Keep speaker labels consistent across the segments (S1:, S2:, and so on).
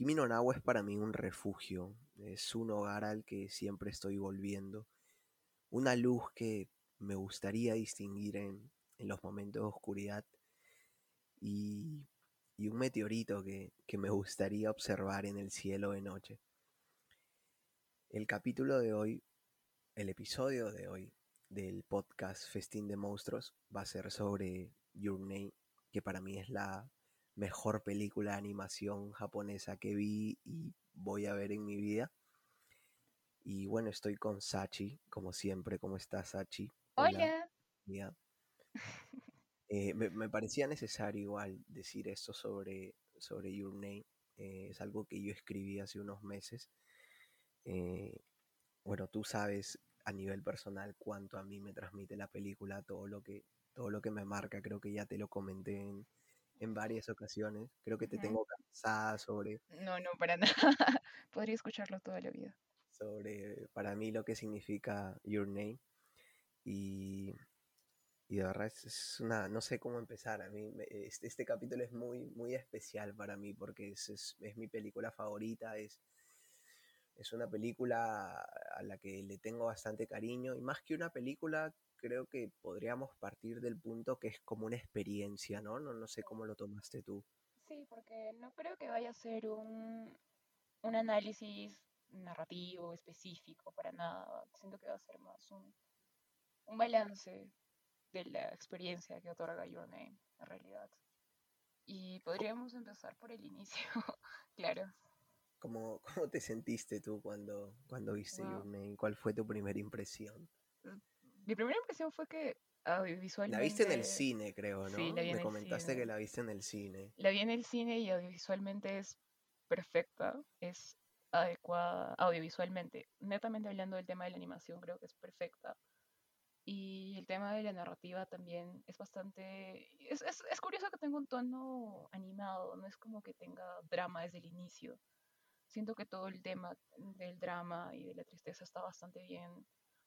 S1: Kimi es para mí un refugio, es un hogar al que siempre estoy volviendo, una luz que me gustaría distinguir en, los momentos de oscuridad y, un meteorito que, que me gustaría observar en el cielo de noche. El capítulo de hoy, el episodio de hoy del podcast Festín de Monstruos va a ser sobre Your Name, que para mí es la mejor película de animación japonesa que vi y voy a ver en mi vida. Y bueno, estoy con Sachi, como siempre. ¿Cómo estás, Sachi?
S2: Hola.
S1: Eh, me, parecía necesario igual decir esto sobre, sobre Your Name. Eh, es algo que yo escribí hace unos meses. Eh, bueno, tú sabes a nivel personal cuánto a mí me transmite la película, todo lo que, todo lo que me marca. Creo que ya te lo comenté en, en varias ocasiones. Creo que te tengo cansada sobre...
S2: No, no, para nada. Podría escucharlo toda la vida.
S1: Sobre, para mí, lo que significa Your Name. Y, y de verdad es, una... No sé cómo empezar. A mí este, este, capítulo es muy, muy especial para mí porque es, es, es mi película favorita. Es, es una película a la que le tengo bastante cariño. Y más que una película, creo que podríamos partir del punto que es como una experiencia, ¿no? No, no sé cómo lo tomaste tú.
S2: Sí, porque no creo que vaya a ser un, un análisis narrativo específico para nada. Siento que va a ser más un, un balance de la experiencia que otorga Your Name, en realidad. Y podríamos empezar por el inicio, claro.
S1: ¿Cómo, ¿Cómo, te sentiste tú cuando, cuando viste Your Name? ¿Cuál fue tu primera impresión?
S2: Mi primera impresión fue que audiovisualmente...
S1: La viste en el cine, creo, ¿no? Sí, la vi en Me comentaste que la viste en el cine.
S2: La vi en el cine y audiovisualmente es perfecta, es adecuada audiovisualmente. Netamente hablando del tema de la animación, creo que es perfecta. Y el tema de la narrativa también es bastante... Es, es, es curioso que tenga un tono animado, no es como que tenga drama desde el inicio. Siento que todo el tema del drama y de la tristeza está bastante bien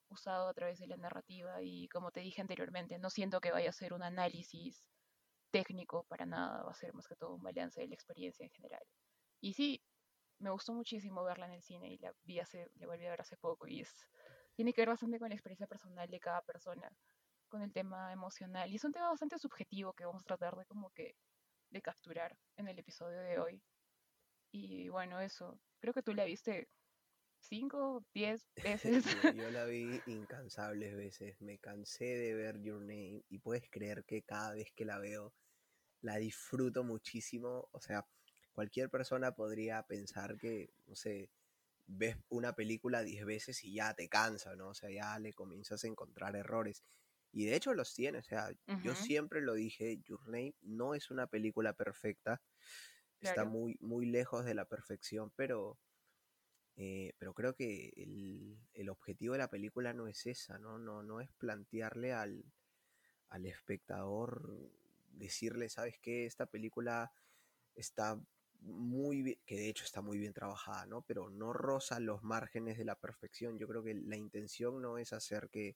S2: usado a través de la narrativa y como te dije anteriormente, no siento que vaya a ser un análisis técnico para nada, va a ser más que todo un balance de la experiencia en general. Y sí, me gustó muchísimo verla en el cine y la vi hace, la volví a ver hace poco y es, tiene que ver bastante con la experiencia personal de cada persona, con el tema emocional y es un tema bastante subjetivo que vamos a tratar de como que de capturar en el episodio de hoy. Y bueno, eso, creo que tú la viste cinco, diez veces.
S1: yo la vi incansables veces. Me cansé de ver Your Name y puedes creer que cada vez que la veo la disfruto muchísimo. O sea, cualquier persona podría pensar que, no sé, ves una película diez veces y ya te cansa, ¿no? O sea, ya le comienzas a encontrar errores. Y de hecho los tiene, o sea, yo siempre lo dije, Your Name no es una película perfecta, está muy, muy lejos de la perfección, pero eh, pero creo que el, objetivo de la película no es esa, ¿no? No, no es plantearle al, espectador, decirle, ¿sabes qué? Esta película está muy bien, que de hecho está muy bien trabajada, ¿no? Pero no roza los márgenes de la perfección. Yo creo que la intención no es hacer que,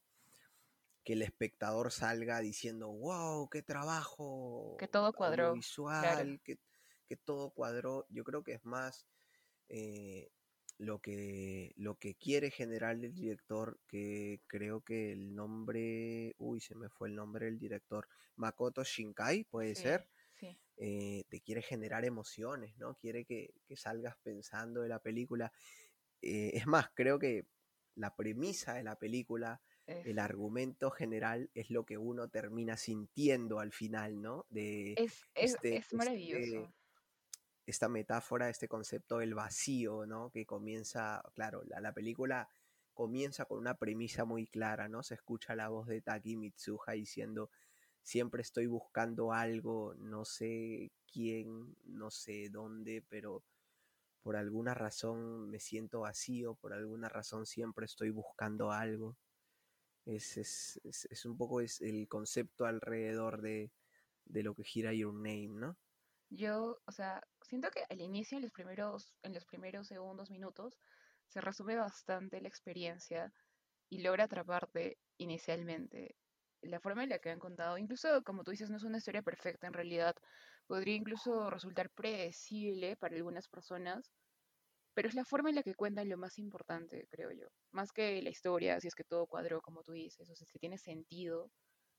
S1: que el espectador salga diciendo, wow, qué trabajo.
S2: Que todo cuadró.
S1: Visual, que, que, todo cuadró. Yo creo que es más eh, lo que, lo que quiere generar el director, que creo que el nombre, uy, se me fue el nombre del director, Makoto Shinkai, puede ser, eh, te quiere generar emociones, ¿no? Quiere que, salgas pensando de la película. Eh, es más, creo que la premisa de la película, el argumento general es lo que uno termina sintiendo al final, ¿no?
S2: De es, este, este maravilloso
S1: esta metáfora, este concepto del vacío, ¿no? Que comienza, claro, la, película comienza con una premisa muy clara, ¿no? Se escucha la voz de Taki Mitsuha diciendo, siempre estoy buscando algo, no sé quién, no sé dónde, pero por alguna razón me siento vacío, por alguna razón siempre estoy buscando algo. Es, es, es, un poco es el concepto alrededor de, de lo que gira Your Name, ¿no?
S2: Yo, o sea, siento que al inicio, en los primeros, en los primeros segundos, minutos, se resume bastante la experiencia y logra atraparte inicialmente. La forma en la que han contado, incluso como tú dices, no es una historia perfecta en realidad, podría incluso resultar predecible para algunas personas, pero es la forma en la que cuentan lo más importante, creo yo. Más que la historia, si es que todo cuadró como tú dices, o si es que tiene sentido,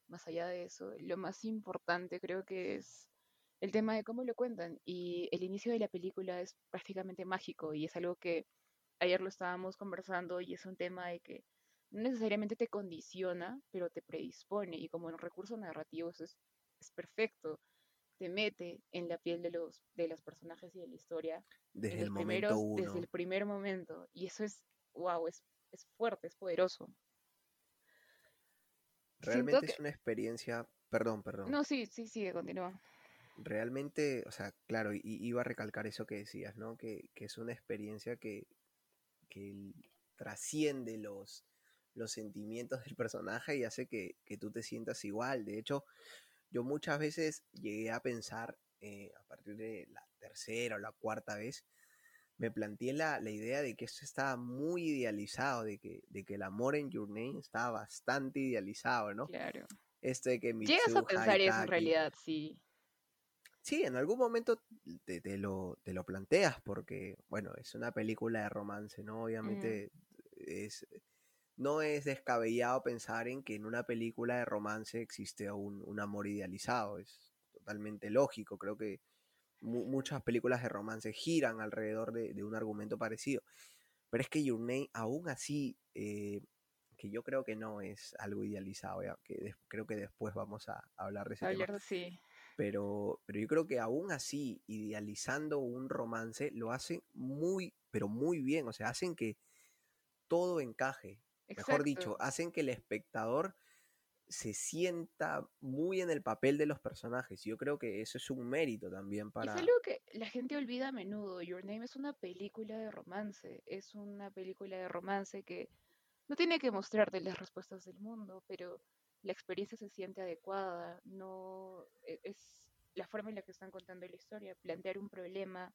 S2: más allá de eso, lo más importante creo que es el tema de cómo lo cuentan. Y el inicio de la película es prácticamente mágico y es algo que ayer lo estábamos conversando y es un tema de que no necesariamente te condiciona, pero te predispone y como en recursos narrativos es, es perfecto. Te mete en la piel de los, de los personajes y de la historia
S1: desde, el momento uno.
S2: desde el primer momento. Y eso es, wow, es, es fuerte, es poderoso.
S1: Realmente es una experiencia, perdón, perdón.
S2: No, sí, sí, sigue, continúa.
S1: Realmente, o sea, claro, y, iba a recalcar eso que decías, ¿no? Que, que es una experiencia que, que trasciende los, los sentimientos del personaje y hace que, que, tú te sientas igual. De hecho, yo muchas veces llegué a pensar, eh, a partir de la tercera o la cuarta vez, me planteé la, la, idea de que esto estaba muy idealizado, de que, de que el amor en Your Name estaba bastante idealizado, ¿no?
S2: Claro.
S1: Que
S2: Llegas a pensar eso en realidad, sí.
S1: Sí, en algún momento te, te, lo, te lo planteas porque, bueno, es una película de romance, ¿no? Obviamente mm. es, no es descabellado pensar en que en una película de romance existe un, un amor idealizado, es totalmente lógico, creo que muchas películas de romance giran alrededor de, un argumento parecido. Pero es que Your Name, aún así, eh, que yo creo que no es algo idealizado, que creo que después vamos a, hablar de ese tema.
S2: Sí.
S1: Pero, pero yo creo que aún así, idealizando un romance, lo hacen muy, pero muy bien. O sea, hacen que todo encaje. Mejor dicho, hacen que el espectador se sienta muy en el papel de los personajes. Yo creo que eso es un mérito también para...
S2: Es algo que la gente olvida a menudo. Your Name es una película de romance. Es una película de romance que no tiene que mostrarte las respuestas del mundo, pero la experiencia se siente adecuada. No e, es la forma en la que están contando la historia. Plantear un problema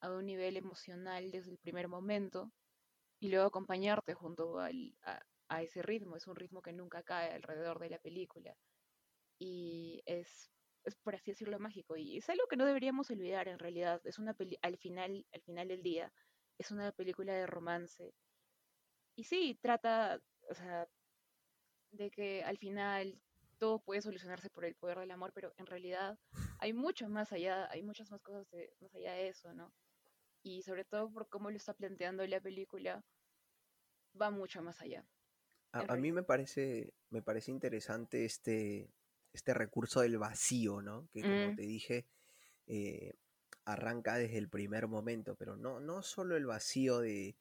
S2: a un nivel emocional desde el primer momento y luego acompañarte junto al, a ese ritmo, es un ritmo que nunca cae alrededor de la película. Y es, es por así decirlo, mágico. Y es algo que no deberíamos olvidar en realidad. Es una peli al final, al final del día, es una película de romance. Y sí, trata, o sea, de que al final todo puede solucionarse por el poder del amor, pero en realidad hay mucho más allá, hay muchas más cosas más allá de eso, ¿no? Y sobre todo por cómo lo está planteando la película, va mucho más allá.
S1: A, mí me parece, me parece interesante este, este recurso del vacío, ¿no? Que como mm. te dije, eh, arranca desde el primer momento, pero no, no solo el vacío de,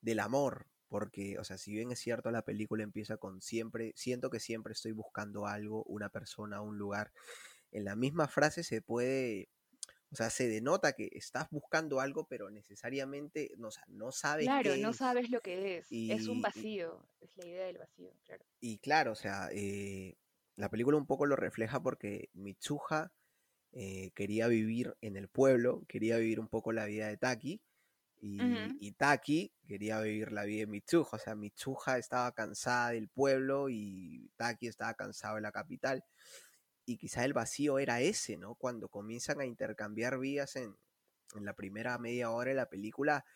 S1: del amor, porque, o sea, si bien es cierto, la película empieza con siempre, siento que siempre estoy buscando algo, una persona, un lugar. En la misma frase se puede o sea, se denota que estás buscando algo, pero necesariamente no, no sabes
S2: Claro, no sabes lo que es. es un vacío, es la idea del vacío, claro.
S1: Y claro, o sea, eh, la película un poco lo refleja porque Mitsuha eh, quería vivir en el pueblo, quería vivir un poco la vida de Taki, y, y, Taki quería vivir la vida de Mitsuha. O sea, Mitsuha estaba cansada del pueblo y Taki estaba cansado de la capital y quizá el vacío era ese, ¿no? Cuando comienzan a intercambiar vías en, la primera media hora de la película,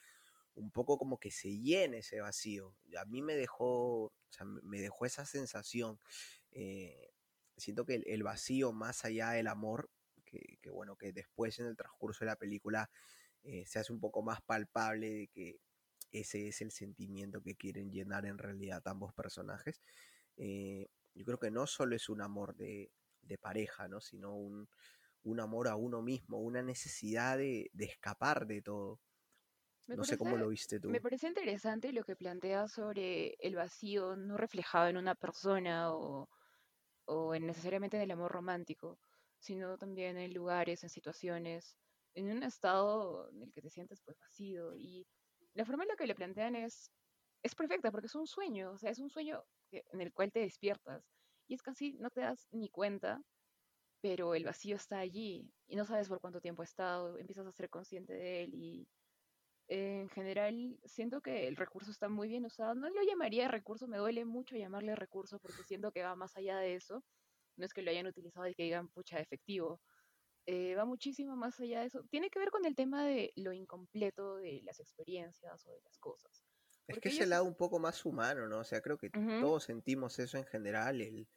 S1: un poco como que se llena ese vacío. A mí me dejó, o sea, me dejó esa sensación. Eh, siento que el, vacío más allá del amor, que, bueno, que después en el transcurso de la película eh, se hace un poco más palpable de que ese es el sentimiento que quieren llenar en realidad ambos personajes. Eh, yo creo que no solo es un amor de, de pareja, ¿no? Sino un, un, amor a uno mismo, una necesidad de, de escapar de todo. no sé cómo lo viste tú.
S2: Me parece interesante lo que planteas sobre el vacío no reflejado en una persona o, o en necesariamente en el amor romántico, sino también en lugares, en situaciones, en un estado en el que te sientes pues vacío. Y la forma en la que lo plantean es, es perfecta porque es un sueño, o sea, es un sueño en el cual te despiertas y es casi, no te das ni cuenta, pero el vacío está allí y no sabes por cuánto tiempo ha estado, empiezas a ser consciente de él y en general siento que el recurso está muy bien usado. No lo llamaría recurso, me duele mucho llamarle recurso porque siento que va más allá de eso. No es que lo hayan utilizado y que digan, pucha, efectivo, eh, va muchísimo más allá de eso. Tiene que ver con el tema de lo incompleto de las experiencias o de las cosas.
S1: Es que es
S2: ellos
S1: el lado un poco más humano, ¿no? O sea, creo que todos sentimos eso en general. El,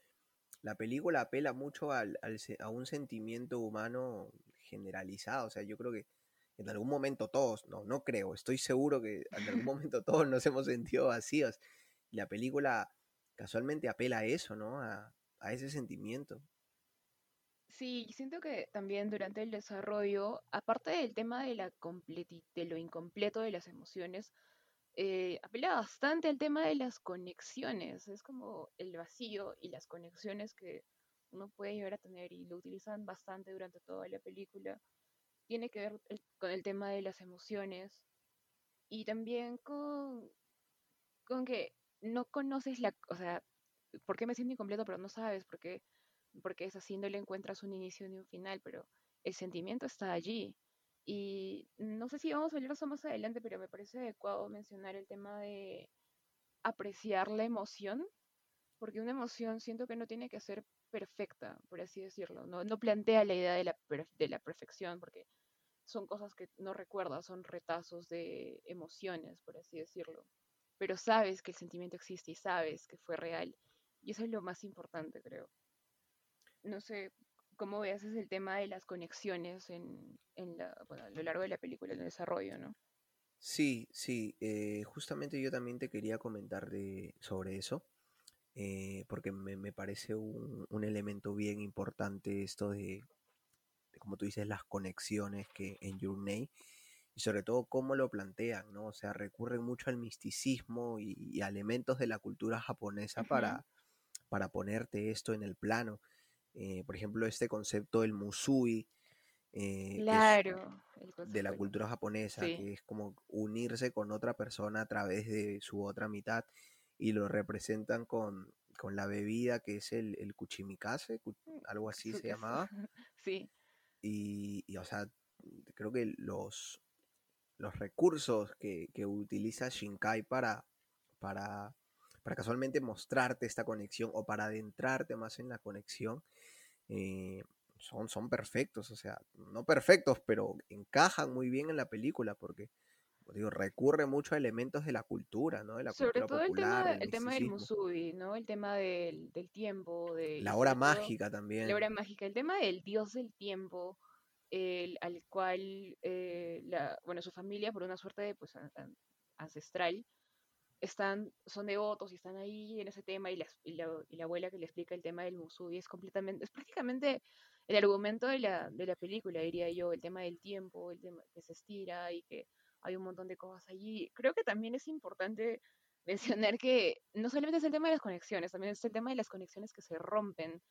S1: la película apela mucho al, al se- a un sentimiento humano generalizado. O sea, yo creo que en algún momento todos, no, no creo, estoy seguro que en algún momento todos nos hemos sentido vacíos. La película casualmente apela a eso, ¿no? A, a ese sentimiento.
S2: Sí, siento que también durante el desarrollo, aparte del tema de la de lo incompleto de las emociones, eh, apela bastante al tema de las conexiones. Es como el vacío y las conexiones que uno puede llegar a tener y lo utilizan bastante durante toda la película. Tiene que ver con el tema de las emociones y también con, con que no conoces la, o sea, ¿por qué me siento incompleto? Pero no sabes por qué, porque es así, no le encuentras un inicio ni un final, pero el sentimiento está allí. Y no sé si vamos a hablar eso más adelante, pero me parece adecuado mencionar el tema de apreciar la emoción, porque una emoción siento que no tiene que ser perfecta, por así decirlo. No, no plantea la idea de la, de la perfección, porque son cosas que no recuerdas, son retazos de emociones, por así decirlo. Pero sabes que el sentimiento existe y sabes que fue real. Y eso es lo más importante, creo. No sé cómo veas es el tema de las conexiones en, en la, bueno, a lo largo de la película, en el desarrollo, ¿no?
S1: Sí, sí, eh, justamente yo también te quería comentar de, sobre eso, eh, porque me, me parece un, un elemento bien importante esto de, de, como tú dices, las conexiones que en Your Name, y sobre todo cómo lo plantean, ¿no? O sea, recurren mucho al misticismo y, y a elementos de la cultura japonesa para, para ponerte esto en el plano. Eh, por ejemplo, este concepto del musui, eh, es de la cultura japonesa,
S2: Sí,
S1: que es como unirse con otra persona a través de su otra mitad y lo representan con, con la bebida que es el, el kuchimikase, ku-
S2: mm,
S1: algo así se llamaba,
S2: sí,
S1: y, y, o sea, creo que los, los recursos que, que utiliza Shinkai para, para, para casualmente mostrarte esta conexión o para adentrarte más en la conexión, eh, son, son perfectos, o sea, no perfectos, pero encajan muy bien en la película porque, digo, recurre mucho a elementos de la cultura, ¿no? De la
S2: Sobre
S1: cultura
S2: todo el tema,
S1: del
S2: el tema del musubi, ¿no? El tema del, del tiempo, de,
S1: La hora
S2: todo
S1: mágica
S2: la
S1: también.
S2: hora mágica, el tema del dios del tiempo, el, al cual, eh, la, bueno, su familia, por una suerte de, pues, an- an- ancestral, están, son devotos y están ahí en ese tema, y la, y la, y la abuela que le explica el tema del musubi es completamente, es prácticamente el argumento de la, de la película, diría yo, el tema del tiempo, el tema que se estira y que hay un montón de cosas allí. Creo que también es importante mencionar que no solamente es el tema de las conexiones, también es el tema de las conexiones que se rompen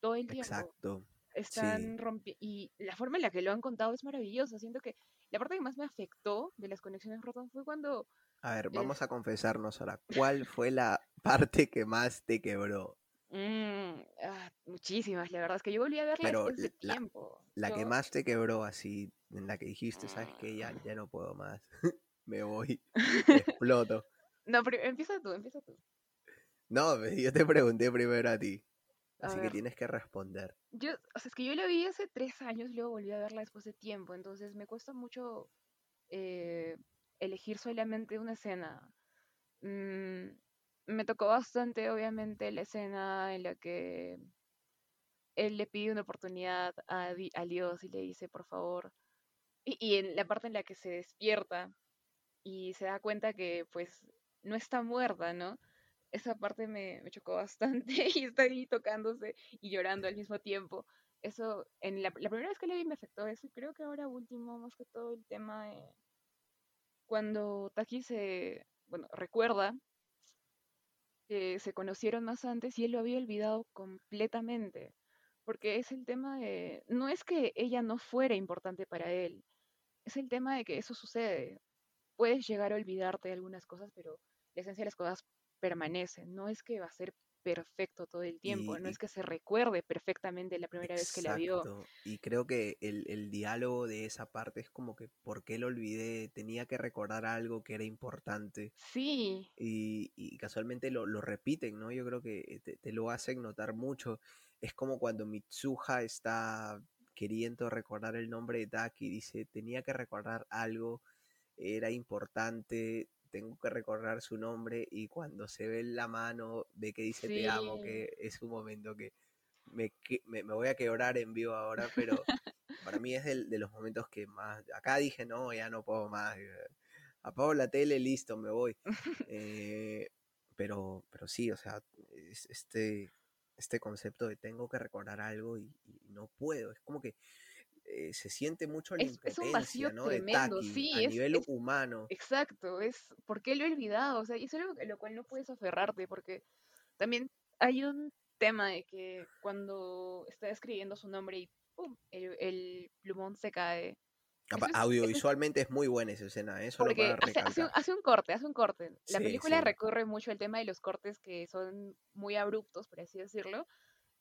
S2: todo el tiempo.
S1: Exacto. Sí.
S2: Están rompiendo, y la forma en la que lo han contado es maravillosa. Siento que la parte que más me afectó de las conexiones rotas fue cuando
S1: A ver,
S2: es,
S1: vamos a confesarnos ahora. ¿Cuál fue la parte que más te quebró?
S2: mm, ah, muchísimas, la verdad es que yo volví a verla
S1: Pero
S2: después de
S1: la,
S2: tiempo.
S1: la que más te quebró así, en la que dijiste, ¿sabes qué? Ya,
S2: mm,
S1: ya no puedo más. Me voy. Exploto.
S2: no, pero empieza tú, empieza tú.
S1: No, yo te pregunté primero a ti. Así que tienes que responder.
S2: yo, o sea, es que yo la vi hace tres años y luego volví a verla después de tiempo, entonces me cuesta mucho eh, elegir solamente una escena. Mm, me tocó bastante, obviamente, la escena en la que él le pide una oportunidad a, a Dios y le dice, por favor, y, y en la parte en la que se despierta y se da cuenta que pues no está muerta, ¿no? Esa parte me, chocó bastante y está ahí tocándose y llorando al mismo tiempo. Eso, en la, primera vez que la vi me afectó eso y creo que ahora último, más que todo el tema de cuando Taki se, bueno, recuerda que se conocieron más antes y él lo había olvidado completamente, porque es el tema de, no es que ella no fuera importante para él, es el tema de que eso sucede. Puedes llegar a olvidarte de algunas cosas, pero la esencia de las cosas permanece. No es que va a ser perfecto todo el tiempo,
S1: Y,
S2: no es que se recuerde perfectamente la primera vez que la vio.
S1: Y creo que el, el diálogo de esa parte es como que, ¿por qué lo olvidé? Tenía que recordar algo que era importante.
S2: Sí,
S1: Y, y casualmente lo, lo repiten, ¿no? Yo creo que te, te lo hacen notar mucho. Es como cuando Mitsuha está queriendo recordar el nombre de Taki, dice, tenía que recordar algo, era importante, tengo que recordar su nombre y cuando se ve en la mano, ve que dice te amo, que es un momento que me, me, voy a quebrar en vivo ahora, pero para mí es de, de, los momentos que más, acá dije, no, ya no puedo más, apago la tele, listo, me voy. Eh, pero, pero sí, o sea, este, este concepto de tengo que recordar algo y, no puedo, es como que eh, se siente mucho la
S2: es, un vacío
S1: ¿no?
S2: tremendo, sí,
S1: a nivel humano.
S2: Exacto, es porque lo he olvidado, o sea, y es algo a lo cual no puedes aferrarte, porque también hay un tema de que cuando está escribiendo su nombre y ¡pum! El, el plumón se cae,
S1: Audiovisualmente es, muy buena esa escena, eso
S2: ¿eh? Porque hace, hace, un, corte, hace un corte. La película recorre mucho el tema de los cortes que son muy abruptos, por así decirlo.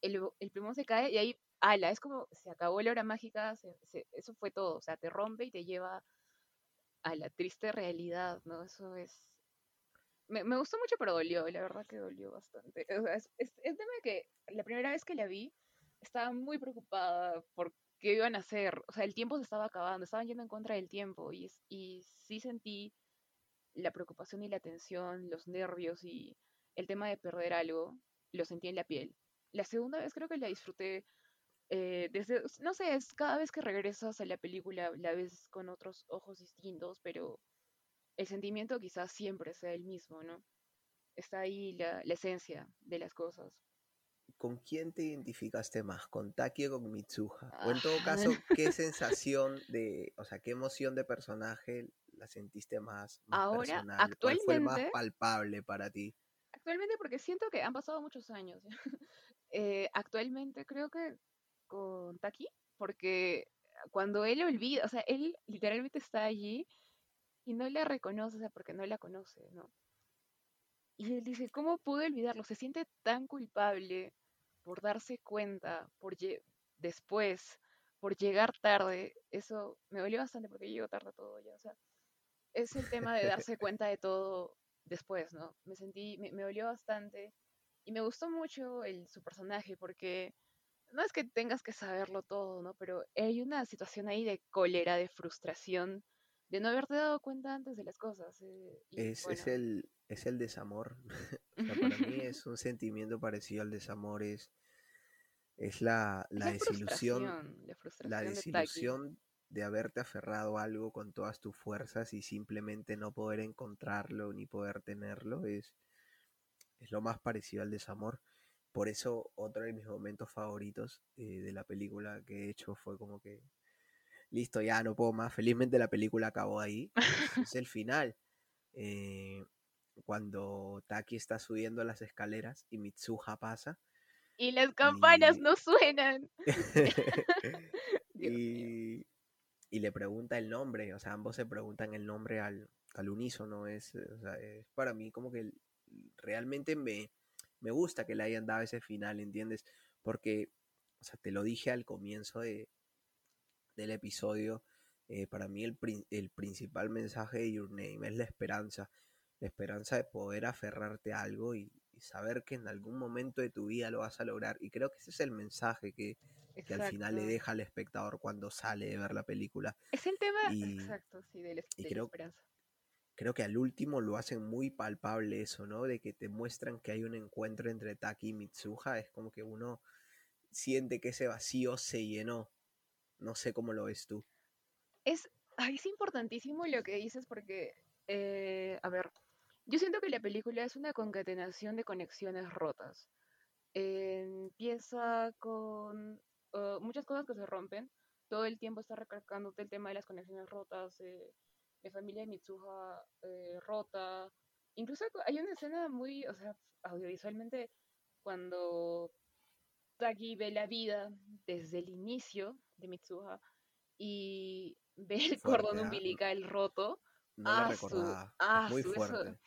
S2: El, el se cae y ahí, ala, es como se acabó la hora mágica, eso fue todo, o sea, te rompe y te lleva a la triste realidad, ¿no? Eso es... Me, me gustó mucho, pero dolió, la verdad que dolió bastante. Es, es, es tema que la primera vez que la vi, estaba muy preocupada por qué iban a hacer. O sea, el tiempo se estaba acabando, estaban yendo en contra del tiempo y, y sí sentí la preocupación y la tensión, los nervios y el tema de perder algo, lo sentí en la piel. La segunda vez creo que la disfruté eh, desde, no sé, es cada vez que regresas a la película la ves con otros ojos distintos, pero el sentimiento quizás siempre sea el mismo, ¿no? Está ahí la, la esencia de las cosas.
S1: ¿con quién te identificaste más? ¿Con Taki o con Mitsuha? O en todo ah. caso, ¿qué sensación de, o sea, qué emoción de personaje la sentiste más,
S2: Ahora,
S1: personal?
S2: Actualmente,
S1: ¿Cuál fue más palpable para ti?
S2: Actualmente, porque siento que han pasado muchos años. Eh, actualmente creo que con Taki, porque cuando él olvida, o sea, él literalmente está allí y no la reconoce, o sea, porque no la conoce, ¿no? Y él dice, ¿cómo pude olvidarlo? Se siente tan culpable por darse cuenta, por después, por llegar tarde, eso me dolió bastante porque llego tarde todo ya, o sea, es el tema de darse cuenta de todo después, ¿no? Me sentí, me, dolió bastante y me gustó mucho el, su personaje porque no es que tengas que saberlo todo, ¿no? Pero hay una situación ahí de cólera, de frustración, de no haberte dado cuenta antes de las cosas. Eh,
S1: es, es, el, es el desamor. para mí es un sentimiento parecido al desamor, es es la, desilusión, la desilusión de, haberte aferrado a algo con todas tus fuerzas y simplemente no poder encontrarlo ni poder tenerlo es, es lo más parecido al desamor. Por eso otro de mis momentos favoritos eh, de la película que he hecho fue como que, listo, ya no puedo más. Felizmente la película acabó ahí. es, el final. Eh, cuando Taki está subiendo las escaleras y Mitsuha pasa
S2: y las campanas no suenan.
S1: y, y, le pregunta el nombre, o sea, ambos se preguntan el nombre al, al unísono. Es, o sea, es para mí como que realmente me, me gusta que le hayan dado ese final, ¿entiendes? Porque, o sea, te lo dije al comienzo de, del episodio, eh, para mí el, el principal mensaje de Your Name es la esperanza, la esperanza de poder aferrarte a algo y, saber que en algún momento de tu vida lo vas a lograr. Y creo que ese es el mensaje que, al final le deja al espectador cuando sale de ver la película.
S2: Es el tema, exacto, sí, de la,
S1: creo,
S2: esperanza.
S1: Creo que al último lo hacen muy palpable eso, ¿no? De que te muestran que hay un encuentro entre Taki y Mitsuha. Es como que uno siente que ese vacío se llenó. No sé cómo lo ves tú.
S2: Es, es importantísimo lo que dices porque, eh, a ver, yo siento que la película es una concatenación de conexiones rotas. empieza con uh, muchas cosas que se rompen. Todo el tiempo está recalcándote el tema de las conexiones rotas, eh, de familia de Mitsuha eh, rota. Incluso hay una escena muy, o sea, audiovisualmente, cuando Taki ve la vida desde el inicio de Mitsuha y ve el cordón umbilical roto.
S1: No lo recordaba. muy fuerte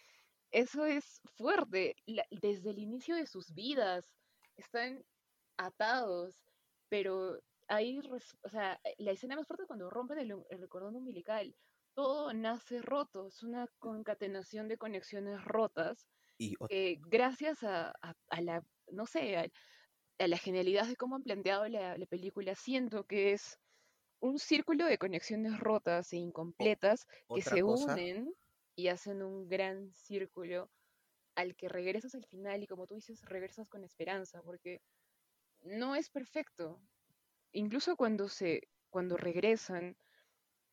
S2: eso es fuerte. desde el inicio de sus vidas están atados, pero ahí, o sea, la escena más fuerte es cuando rompen el, cordón umbilical. Todo nace roto, es una concatenación de conexiones rotas.
S1: Y
S2: gracias a, la, no sé, a la genialidad de cómo han planteado la, la película, siento que es un círculo de conexiones rotas e incompletas que se
S1: cosa,
S2: unen y hacen un gran círculo al que regresas al final y como tú dices, regresas con esperanza, porque no es perfecto. Incluso cuando se, cuando regresan,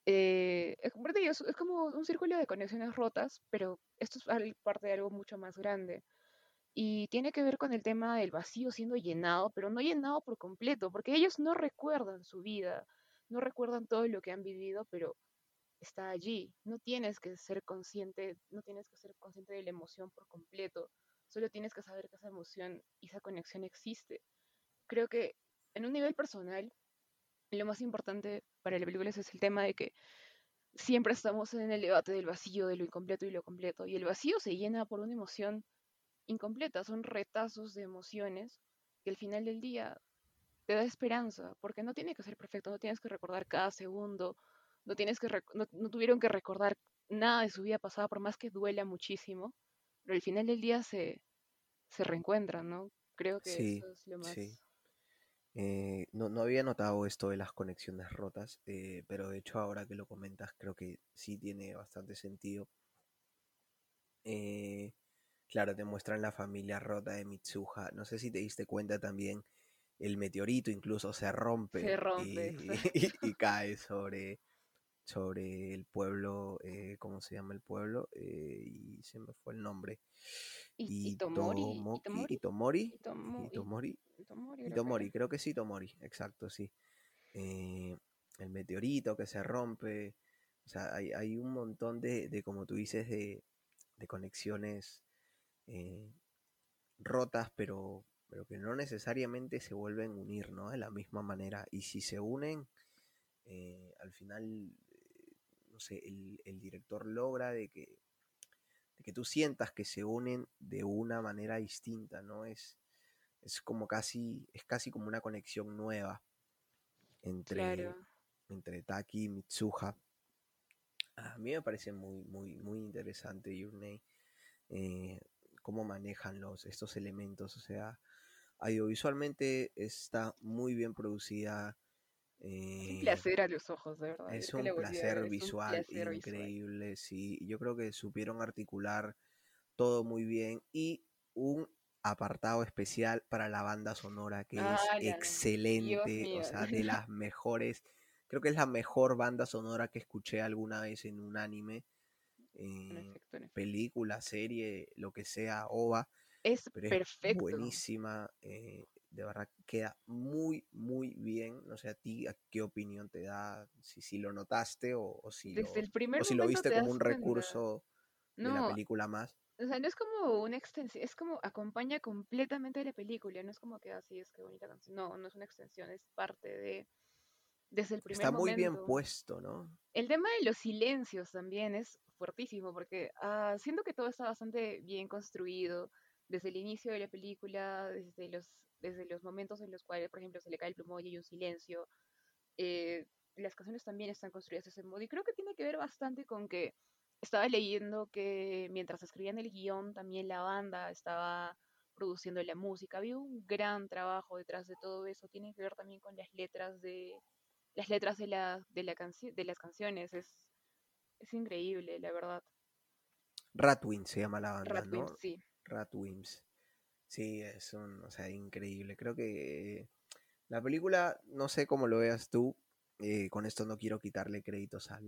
S2: eh, es, es- como un círculo de conexiones rotas, pero esto es parte de algo mucho más grande. Y tiene que ver con el tema del vacío siendo llenado, pero no llenado por completo, porque ellos no recuerdan su vida, no recuerdan todo lo que han vivido, pero está allí. No tienes que ser consciente, no tienes que ser consciente de la emoción por completo, solo tienes que saber que esa emoción y esa conexión existe. Creo que en un nivel personal, lo más importante para la película es el tema de que siempre estamos en el debate del vacío, de lo incompleto y lo completo, y el vacío se llena por una emoción incompleta, son retazos de emociones que al final del día te da esperanza, porque no tiene que ser perfecto, no tienes que recordar cada segundo, no tienes que no, no tuvieron que recordar nada de su vida pasada, por más que duela muchísimo, pero al final del día se, se reencuentran, ¿no? Creo que
S1: sí,
S2: eso es lo más...
S1: sí. Eh, no, no había notado esto de las conexiones rotas, eh, pero de hecho ahora que lo comentas creo que sí tiene bastante sentido. Eh, claro, te muestran la familia rota de Mitsuha. No sé si te diste cuenta también, el meteorito incluso se
S2: Se
S1: rompe
S2: rompe,
S1: y,
S2: exacto.
S1: y- y cae sobre, sobre el pueblo, eh, ¿cómo se llama el pueblo? Eh, y se me fue el nombre.
S2: Y, Itomori,
S1: Itomoki,
S2: Itomori,
S1: Itomori,
S2: Itomo-
S1: Itomori,
S2: Itomori creo que
S1: Itomori,
S2: era.
S1: creo que sí, Itomori, exacto, sí. Eh, el meteorito que se rompe, o sea, hay, hay un montón de, de, como tú dices, de, de conexiones rotas, pero, pero que no necesariamente se vuelven a unir, ¿no? De la misma manera. Y si se unen, eh, al final, no sé, el, el director logra de que, de que tú sientas que se unen de una manera distinta, ¿no? Es, es como casi, es casi como una conexión nueva entre,
S2: Claro.
S1: entre Taki y Mitsuha. A mí me parece muy, muy, muy interesante Your Name, eh, cómo manejan los, estos elementos. O sea, audiovisualmente está muy bien producida.
S2: Es un
S1: eh,
S2: placer a los ojos, de verdad.
S1: es
S2: que la
S1: un placer
S2: es un
S1: visual increíble, sí. Yo creo que supieron articular todo muy bien y un apartado especial para la banda sonora que es
S2: la-
S1: excelente, o sea, de las mejores, creo que es la mejor banda sonora que escuché alguna vez en un anime,
S2: En
S1: eh,
S2: efecto, en efecto.
S1: película, serie, lo que sea, OVA,
S2: Es
S1: pero es
S2: perfecto.
S1: buenísima, eh, de verdad queda muy, muy bien. No sé a ti, ¿a qué opinión te da? Si, si lo notaste o, o si
S2: Desde
S1: lo,
S2: el primer
S1: o si lo viste
S2: te
S1: como un
S2: cuenta.
S1: recurso de la
S2: No,
S1: película más.
S2: o sea, no es como una extensión, es como acompaña completamente a la película, no es como que así es que bonita canción. No, no es una extensión, es parte de desde el primer
S1: Está muy bien puesto, ¿no?
S2: El tema de los silencios también es fuertísimo porque ah, siento que todo está bastante bien construido desde el inicio de la película, desde los, desde los momentos en los cuales, por ejemplo, se le cae el plumón y hay un silencio. eh, las canciones también están construidas de ese modo y creo que tiene que ver bastante con que estaba leyendo que mientras escribían el guion también la banda estaba produciendo la música. Había un gran trabajo detrás de todo eso. Tiene que ver también con las letras de las letras de la, de la canci- de las canciones. Es, es increíble, la verdad.
S1: Ratwin se llama la banda, ¿no?
S2: sí.
S1: Ratwimps. Sí, es un, o sea, increíble. Creo que la película, no sé cómo lo veas tú, eh, con esto no quiero quitarle créditos a,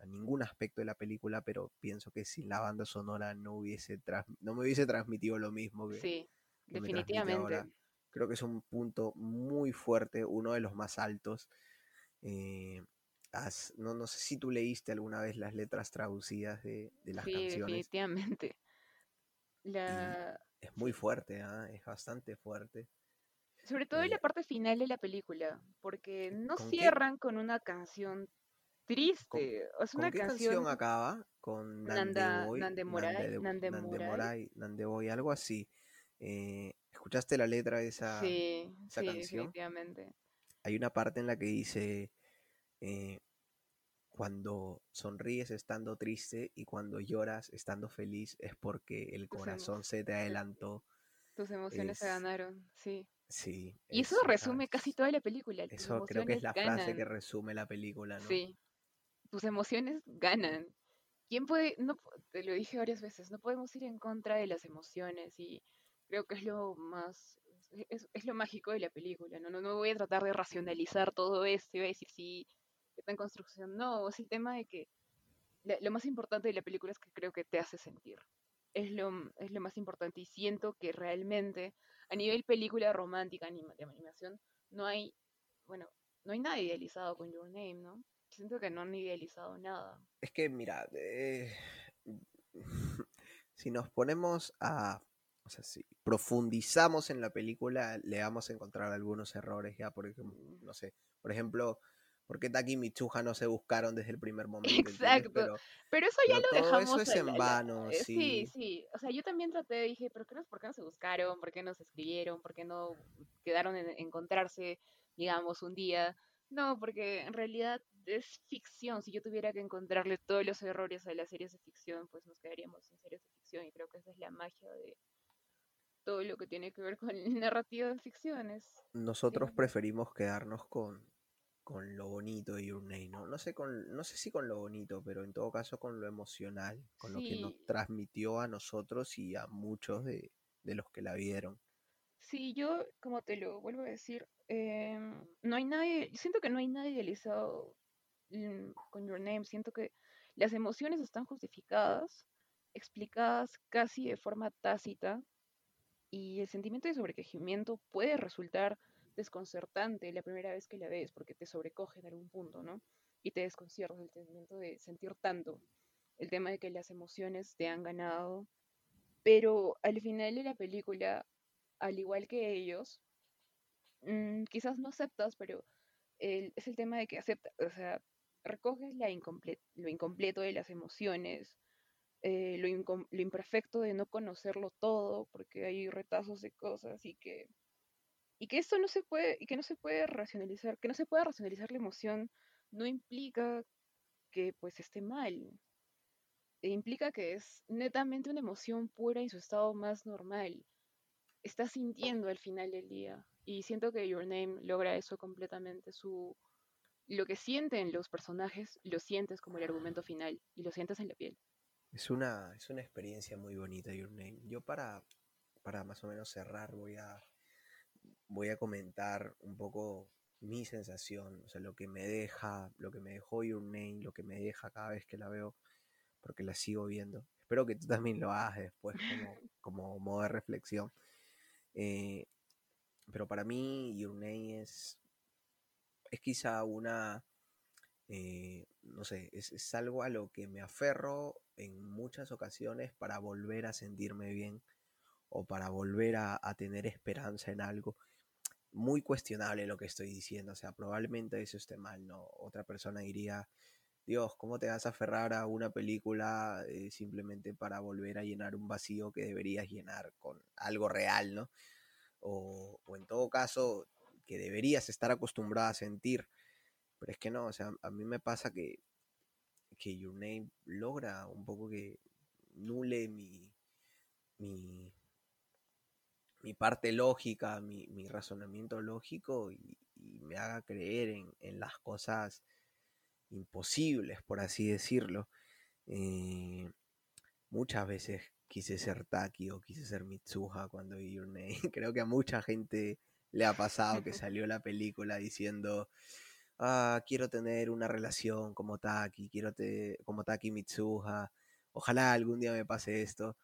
S1: a ningún aspecto de la película, pero pienso que sin la banda sonora no hubiese trans- no me hubiese transmitido lo mismo que,
S2: Sí,
S1: que me
S2: definitivamente.
S1: ahora. Creo que es un punto muy fuerte, uno de los más altos. Eh, has- no, no sé si tú leíste alguna vez las letras traducidas de, de las
S2: Sí,
S1: canciones
S2: definitivamente. La,
S1: es muy fuerte, ¿ah? es bastante fuerte.
S2: Sobre todo en la
S1: Eh,
S2: parte final de la película, porque no
S1: ¿Con qué,
S2: cierran con una canción
S1: con,
S2: triste. Es una
S1: con qué
S2: canción
S1: canción acaba? Con
S2: Nanda,
S1: Nandeboy,
S2: Nandemorai,
S1: Nande,
S2: Nandemorai.
S1: Nandemorai, Nandeboy, algo así. Eh, ¿escuchaste la letra de esa,
S2: Sí,
S1: esa
S2: sí,
S1: canción?
S2: definitivamente.
S1: Hay una parte en la que dice, eh, cuando sonríes estando triste y cuando lloras estando feliz es porque el corazón se te
S2: se-
S1: adelantó.
S2: Tus emociones se ganaron, sí.
S1: Sí.
S2: Y eso resume casi toda la película.
S1: eso creo que es la frase que resume la película, ¿no?
S2: Sí. Tus emociones ganan. ¿Quién puede, no, te lo dije varias veces, no podemos ir en contra de las emociones y creo que es lo más, es, lo mágico de la película, ¿no? ¿no? No voy a tratar de racionalizar todo esto y voy a decir sí, está en construcción. No, es el tema de que lo más importante de la película es que creo que te hace sentir. Es lo, es lo más importante y siento que realmente a nivel película romántica de animación no hay, bueno, no hay nada idealizado con Your Name, ¿no? Siento que no han idealizado nada.
S1: Es que, mira, eh, si nos ponemos a, o sea, si profundizamos en la película, le vamos a encontrar algunos errores ya, por ejemplo, mm. no sé, por ejemplo, porque Taki y Michuja no se buscaron desde el primer momento.
S2: Exacto. Pero, eso ya lo dejamos.
S1: Eso es en vano,
S2: eh, sí. Sí, sí. O sea, yo también traté, dije, pero ¿por qué no se buscaron? ¿Por qué no se escribieron? ¿Por qué no quedaron en encontrarse, digamos, un día? No, porque en realidad es ficción. Si yo tuviera que encontrarle todos los errores a las series de ficción, pues nos quedaríamos en series de ficción. Y creo que esa es la magia de todo lo que tiene que ver con el narrativo de ficciones.
S1: Nosotros preferimos quedarnos con con lo bonito de Your Name, ¿no? No sé, con, no sé si con lo bonito, pero en todo caso con lo emocional, con lo que nos transmitió a nosotros y a muchos de, los que la vieron.
S2: Sí, yo, como te lo vuelvo a decir, em, no hay nadie, siento que no hay nadie idealizado mm, con Your Name, siento que las emociones están justificadas, explicadas casi de forma tácita, y el sentimiento de sobrequejimiento puede resultar desconcertante la primera vez que la ves porque te sobrecoge en algún punto, ¿no? Y te desconcierta el sentimiento de sentir tanto, el tema de que las emociones te han ganado, pero al final de la película, al igual que ellos, mm, quizás no aceptas, pero es el tema de que aceptas, o sea, recoges la lo incompleto de las emociones, eh, lo, lo, imperfecto de no conocerlo todo, porque hay retazos de cosas y que y que esto no se puede, y que no se puede racionalizar, que no se pueda racionalizar la emoción, no implica que pues esté mal. E implica que es netamente una emoción pura en su estado más normal. Está sintiendo al final del día. Y siento que Your Name logra eso completamente. Su, lo que sienten los personajes, lo sientes como el argumento final. Y lo sientes en la piel.
S1: Es una, es una experiencia muy bonita, Your Name. Yo para, para más o menos cerrar voy a voy a comentar un poco mi sensación, o sea, lo que me deja, lo que me dejó Your Name, lo que me deja cada vez que la veo, porque la sigo viendo. Espero que tú también lo hagas después como, modo de reflexión. Eh, pero para mí Your Name es, es quizá una, eh, no sé, es, algo a lo que me aferro en muchas ocasiones para volver a sentirme bien o para volver a tener esperanza en algo muy cuestionable lo que estoy diciendo. O sea, probablemente eso esté mal, ¿no? Otra persona diría, Dios, ¿cómo te vas a aferrar a una película eh, simplemente para volver a llenar un vacío que deberías llenar con algo real, ¿no? O, en todo caso, que deberías estar acostumbrado a sentir. Pero es que no, o sea, a mí me pasa que, que Your Name logra un poco que nule mi, mi, mi parte lógica, mi, razonamiento lógico y, me haga creer en, las cosas imposibles, por así decirlo. Eh, muchas veces quise ser Taki o quise ser Mitsuha cuando vi Your Name. Creo que a mucha gente le ha pasado que salió la película diciendo, ah, quiero tener una relación como Taki, quiero te como Taki Mitsuha, ojalá algún día me pase esto,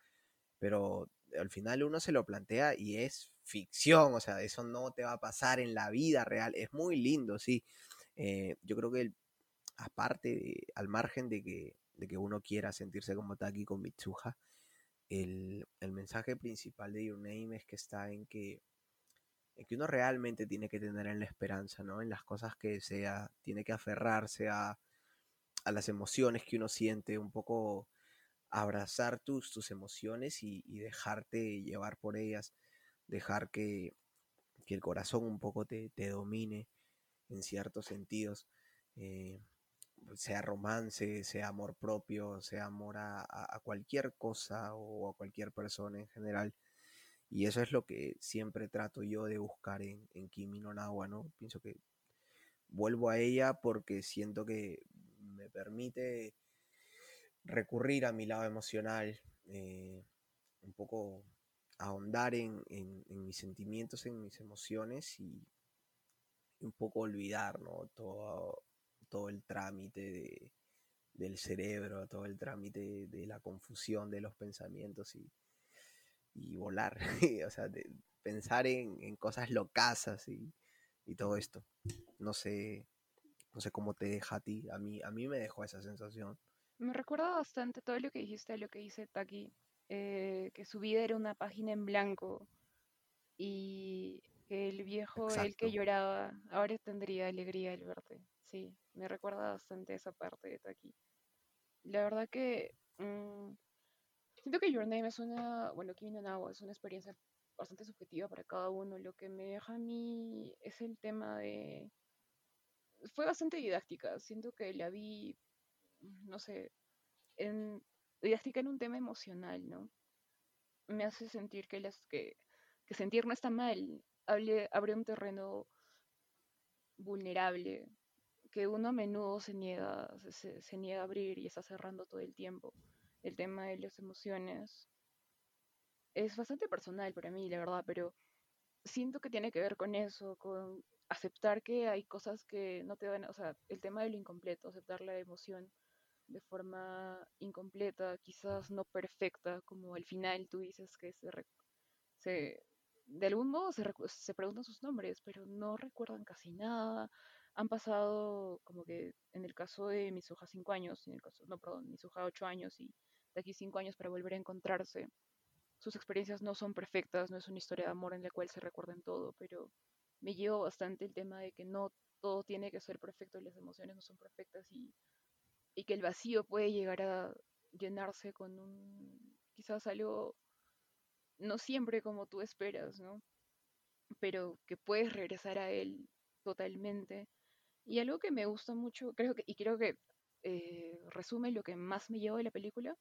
S1: pero al final uno se lo plantea y es ficción, o sea, eso no te va a pasar en la vida real. Es muy lindo, sí. Eh, yo creo que aparte, al margen de que, de que uno quiera sentirse como Taki con Mitsuha, el, mensaje principal de Your Name es que está en que, en que uno realmente tiene que tener en la esperanza, ¿no? En las cosas que desea, tiene que aferrarse a, a las emociones que uno siente, un poco abrazar tus, tus emociones y, dejarte llevar por ellas, dejar que, el corazón un poco te, domine en ciertos sentidos, eh, sea romance, sea amor propio, sea amor a, cualquier cosa o a cualquier persona en general. Y eso es lo que siempre trato yo de buscar en, en Kimi no Nawa, ¿no? Pienso que vuelvo a ella porque siento que me permite recurrir a mi lado emocional, eh, un poco ahondar en, mis sentimientos, en mis emociones y un poco olvidar todo, todo el trámite de, del cerebro, todo el trámite de la confusión de los pensamientos y, volar, o sea, pensar en, en cosas locasas y, y, todo esto. No sé, no sé cómo te deja a ti, a mí, a mí me dejó esa sensación.
S2: Me recuerda bastante todo lo que dijiste, lo que dice Taki, eh, que su vida era una página en blanco y que el viejo, el que lloraba, ahora tendría alegría al verte. Sí, me recuerda bastante esa parte de Taki. La verdad que mm, siento que Your Name es una, bueno, Kimi no es una experiencia bastante subjetiva para cada uno. Lo que me deja a mí es el tema de... Fue bastante didáctica. Siento que la vi, no sé, en, didáctica en un tema emocional, ¿no? Me hace sentir que, las, que, que sentir no está mal. Abre un terreno vulnerable que uno a menudo se niega, se, se, niega a abrir y está cerrando todo el tiempo. El tema de las emociones es bastante personal para mí, la verdad, pero siento que tiene que ver con eso, con aceptar que hay cosas que no te van, o sea, el tema de lo incompleto, aceptar la emoción de forma incompleta, quizás no perfecta, como al final tú dices que se, se de algún modo se, se preguntan sus nombres, pero no recuerdan casi nada, han pasado como que en el caso de Misuha cinco años, en el caso, no, perdón, Misuha ocho años y de aquí cinco años para volver a encontrarse. Sus experiencias no son perfectas, no es una historia de amor en la cual se recuerden todo, pero me llevo bastante el tema de que no todo tiene que ser perfecto y las emociones no son perfectas y, y que el vacío puede llegar a llenarse con un quizás algo no siempre como tú esperas, ¿no? Pero que puedes regresar a él totalmente y algo que me gusta mucho, creo que, y creo que eh, resume lo que más me llevó de la película,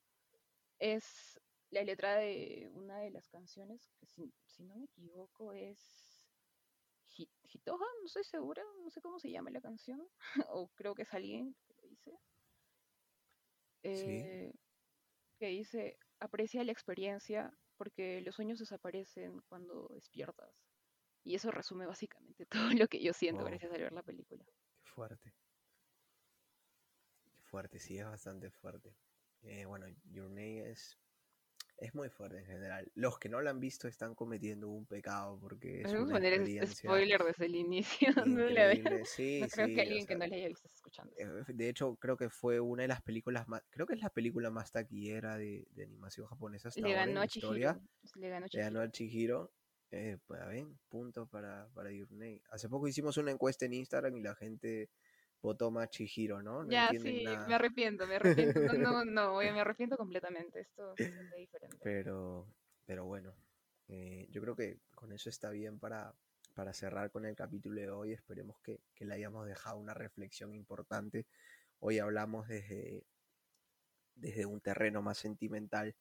S2: es la letra de una de las canciones, que si, no me equivoco es Hitoha, no estoy segura, no sé cómo se llama la canción, o creo que es alguien que lo dice. Eh, que dice, aprecia la experiencia porque los sueños desaparecen cuando despiertas. Y eso resume básicamente todo lo que yo siento gracias a ver la película
S1: fuerte. Fuerte, sí, es bastante fuerte. Eh, bueno, Your Name es, es muy fuerte en general. Los que no lo han visto están cometiendo un pecado porque es una experiencia
S2: spoiler desde el inicio. No, sí, creo que alguien que no le haya visto escuchando.
S1: Eh, de hecho, creo que fue una de las películas más, creo que es la película más taquillera de, de animación japonesa hasta le ganó a Chihiro. Le ganó, le ganó a Chihiro. Eh, pues ven, punto para, para. Hace poco hicimos una encuesta en Instagram y la gente más Chihiro, ¿no?
S2: ya, sí, me arrepiento, me arrepiento. No, no, me arrepiento completamente. Esto es diferente.
S1: Pero, pero bueno, eh, yo creo que con eso está bien para, para cerrar con el capítulo de hoy. Esperemos que, que le hayamos dejado una reflexión importante. Hoy hablamos desde, desde un terreno más sentimental.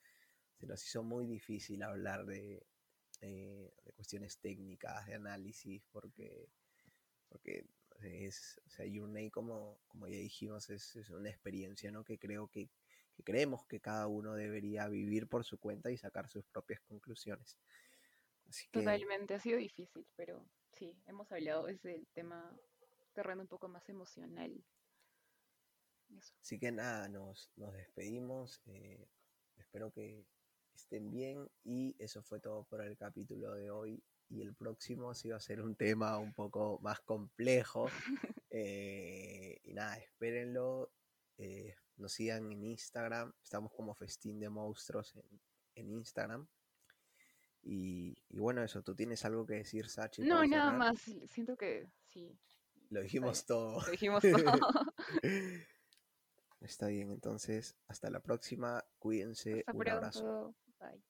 S1: Se nos hizo muy difícil hablar de, eh, de cuestiones técnicas, de análisis, porque, porque es, o sea, Your Name, como, como ya dijimos, es, es una experiencia ¿no? que creo que, que, creemos que cada uno debería vivir por su cuenta y sacar sus propias conclusiones.
S2: Totalmente, ha sido difícil, pero sí, hemos hablado desde el tema terreno un poco más emocional.
S1: Así que nada, nos, nos despedimos. Eh, espero que, estén bien y eso fue todo por el capítulo de hoy y el próximo sí va a ser un tema un poco más complejo eh, y nada, espérenlo eh, nos sigan en Instagram estamos como Festín de Monstruos en, Instagram y, bueno eso, ¿tú tienes algo que decir Sachi?
S2: No, nada más, siento que sí
S1: lo dijimos todo.
S2: Lo dijimos todo.
S1: Está bien, entonces, hasta la próxima. Cuídense. un abrazo.
S2: Bye.